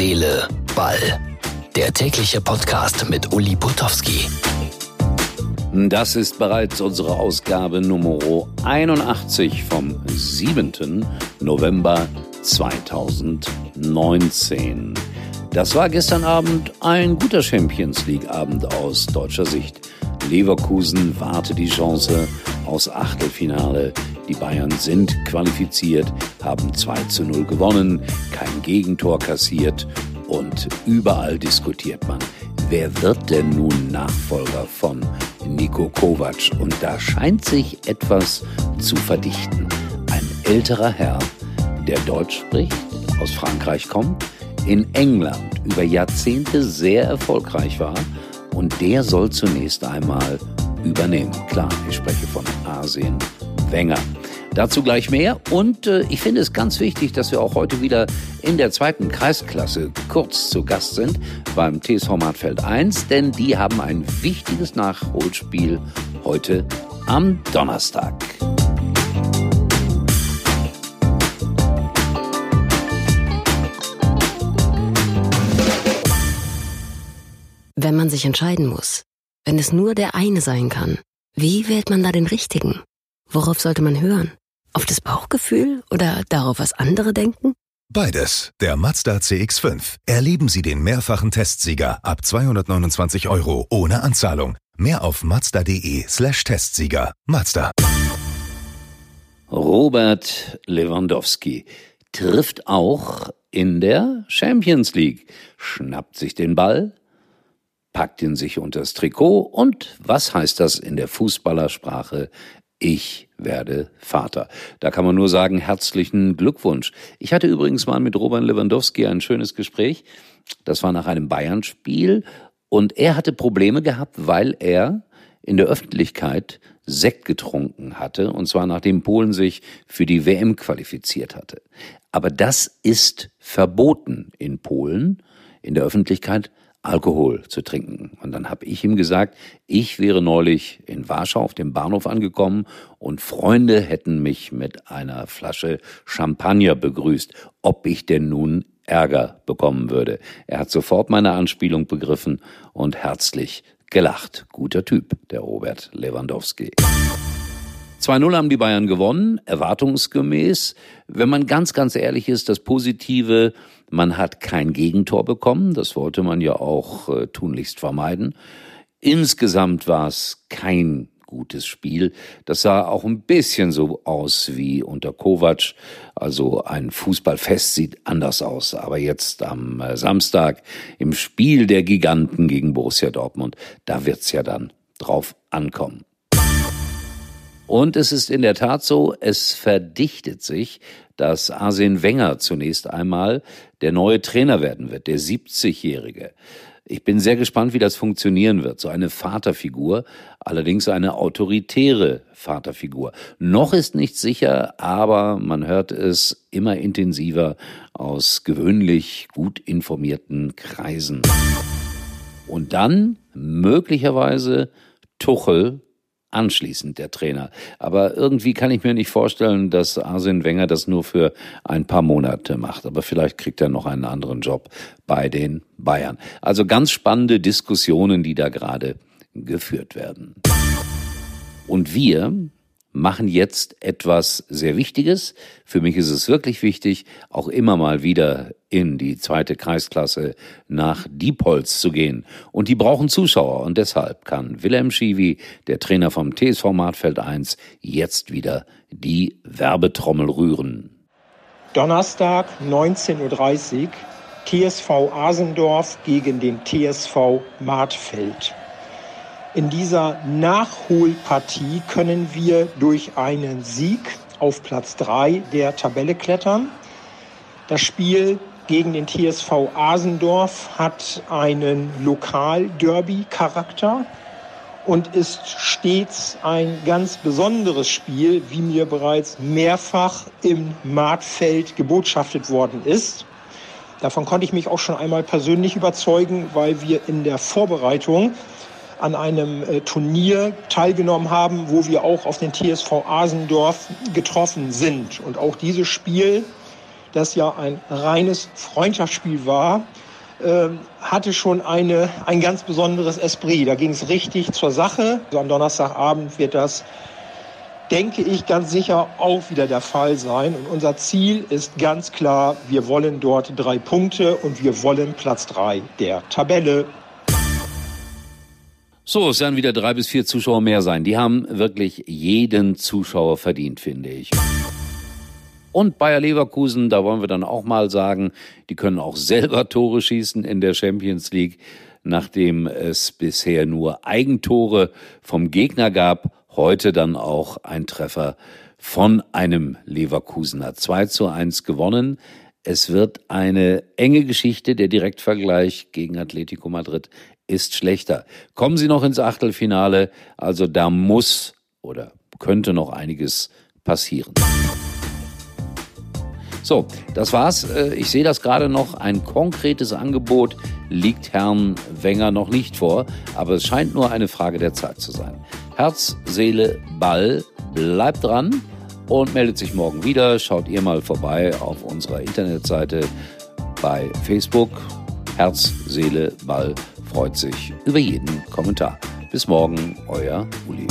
Seele, Ball. Der tägliche Podcast mit Uli Putowski. Das ist bereits unsere Ausgabe Nummer 81 vom 7. November 2019. Das war gestern Abend ein guter Champions League Abend aus deutscher Sicht. Leverkusen warte die Chance aus Achtelfinale. Die Bayern sind qualifiziert, haben 2 zu 0 gewonnen, kein Gegentor kassiert und überall diskutiert man, wer wird denn nun Nachfolger von Nico Kovac? Und da scheint sich etwas zu verdichten. Ein älterer Herr, der Deutsch spricht, aus Frankreich kommt, in England über Jahrzehnte sehr erfolgreich war und der soll zunächst einmal übernehmen. Klar, ich spreche von Asien Wenger. Dazu gleich mehr und äh, ich finde es ganz wichtig, dass wir auch heute wieder in der zweiten Kreisklasse kurz zu Gast sind beim TSV Martfeld 1, denn die haben ein wichtiges Nachholspiel heute am Donnerstag. Wenn man sich entscheiden muss, wenn es nur der eine sein kann, wie wählt man da den richtigen? Worauf sollte man hören? Auf das Bauchgefühl oder darauf, was andere denken? Beides. Der Mazda CX5. Erleben Sie den mehrfachen Testsieger ab 229 Euro ohne Anzahlung. Mehr auf mazda.de slash Testsieger. Mazda. Robert Lewandowski trifft auch in der Champions League, schnappt sich den Ball, packt ihn sich unters Trikot und was heißt das in der Fußballersprache? Ich werde Vater. Da kann man nur sagen, herzlichen Glückwunsch. Ich hatte übrigens mal mit Robert Lewandowski ein schönes Gespräch. Das war nach einem Bayern-Spiel und er hatte Probleme gehabt, weil er in der Öffentlichkeit Sekt getrunken hatte, und zwar nachdem Polen sich für die WM qualifiziert hatte. Aber das ist verboten in Polen, in der Öffentlichkeit Alkohol zu trinken. Und dann habe ich ihm gesagt, ich wäre neulich in Warschau auf dem Bahnhof angekommen und Freunde hätten mich mit einer Flasche Champagner begrüßt, ob ich denn nun Ärger bekommen würde. Er hat sofort meine Anspielung begriffen und herzlich gelacht. Guter Typ, der Robert Lewandowski. 2-0 haben die Bayern gewonnen, erwartungsgemäß. Wenn man ganz, ganz ehrlich ist, das Positive, man hat kein Gegentor bekommen. Das wollte man ja auch äh, tunlichst vermeiden. Insgesamt war es kein gutes Spiel. Das sah auch ein bisschen so aus wie unter Kovac. Also ein Fußballfest sieht anders aus. Aber jetzt am äh, Samstag im Spiel der Giganten gegen Borussia Dortmund, da wird's ja dann drauf ankommen. Und es ist in der Tat so, es verdichtet sich, dass Arsene Wenger zunächst einmal der neue Trainer werden wird, der 70-Jährige. Ich bin sehr gespannt, wie das funktionieren wird. So eine Vaterfigur, allerdings eine autoritäre Vaterfigur. Noch ist nicht sicher, aber man hört es immer intensiver aus gewöhnlich gut informierten Kreisen. Und dann möglicherweise Tuchel anschließend der Trainer. Aber irgendwie kann ich mir nicht vorstellen, dass Arsene Wenger das nur für ein paar Monate macht. Aber vielleicht kriegt er noch einen anderen Job bei den Bayern. Also ganz spannende Diskussionen, die da gerade geführt werden. Und wir machen jetzt etwas sehr Wichtiges. Für mich ist es wirklich wichtig, auch immer mal wieder in die zweite Kreisklasse nach Diepholz zu gehen. Und die brauchen Zuschauer und deshalb kann Wilhelm Schiwi, der Trainer vom TSV Martfeld 1, jetzt wieder die Werbetrommel rühren. Donnerstag 19.30 Uhr TSV Asendorf gegen den TSV Martfeld. In dieser Nachholpartie können wir durch einen Sieg auf Platz 3 der Tabelle klettern. Das Spiel gegen den TSV Asendorf hat einen Lokal-Derby-Charakter und ist stets ein ganz besonderes Spiel, wie mir bereits mehrfach im Marktfeld gebotschaftet worden ist. Davon konnte ich mich auch schon einmal persönlich überzeugen, weil wir in der Vorbereitung an einem äh, Turnier teilgenommen haben, wo wir auch auf den TSV Asendorf getroffen sind. Und auch dieses Spiel das ja ein reines Freundschaftsspiel war, ähm, hatte schon eine, ein ganz besonderes Esprit. Da ging es richtig zur Sache. Also am Donnerstagabend wird das, denke ich, ganz sicher auch wieder der Fall sein. Und unser Ziel ist ganz klar, wir wollen dort drei Punkte und wir wollen Platz drei der Tabelle. So, es werden wieder drei bis vier Zuschauer mehr sein. Die haben wirklich jeden Zuschauer verdient, finde ich. Und Bayer Leverkusen, da wollen wir dann auch mal sagen, die können auch selber Tore schießen in der Champions League, nachdem es bisher nur Eigentore vom Gegner gab. Heute dann auch ein Treffer von einem Leverkusener. 2 zu 1 gewonnen. Es wird eine enge Geschichte. Der Direktvergleich gegen Atletico Madrid ist schlechter. Kommen Sie noch ins Achtelfinale. Also da muss oder könnte noch einiges passieren. So, das war's. Äh, ich sehe das gerade noch. Ein konkretes Angebot liegt Herrn Wenger noch nicht vor, aber es scheint nur eine Frage der Zeit zu sein. Herz, Seele, Ball, bleibt dran und meldet sich morgen wieder. Schaut ihr mal vorbei auf unserer Internetseite bei Facebook. Herz, Seele, Ball freut sich über jeden Kommentar. Bis morgen, euer Uli.